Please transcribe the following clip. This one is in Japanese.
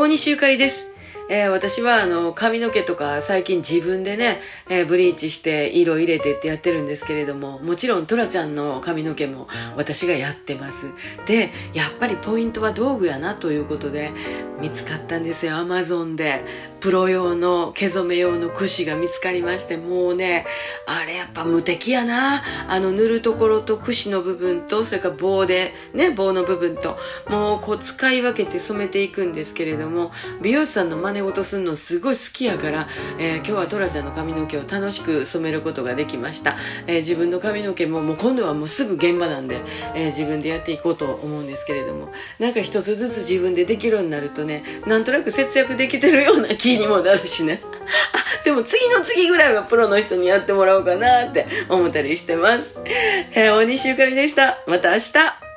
大西ゆかりです。えー、私はあの髪の毛とか最近自分でね、えー、ブリーチして色入れてってやってるんですけれどももちろんトラちゃんの髪の毛も私がやってます。でやっぱりポイントは道具やなということで見つかったんですよアマゾンで。プロ用の毛染め用の櫛が見つかりましてもうねあれやっぱ無敵やな。あの塗るところと櫛の部分とそれから棒でね棒の部分ともうこう使い分けて染めていくんですけれども美容師さんの真似事するのすごい好きやから、えー、今日はトラちゃんの髪の毛を楽しく染めることができました、えー、自分の髪の毛ももう今度はもうすぐ現場なんで、えー、自分でやっていこうと思うんですけれども。なんか一つずつ自分でできるようになるとねなんとなく節約できてるような気にもなるしね。あでも次の次ぐらいはプロの人にやってもらおうかなって思ったりしてます、えー、大西ゆかりでした。また明日。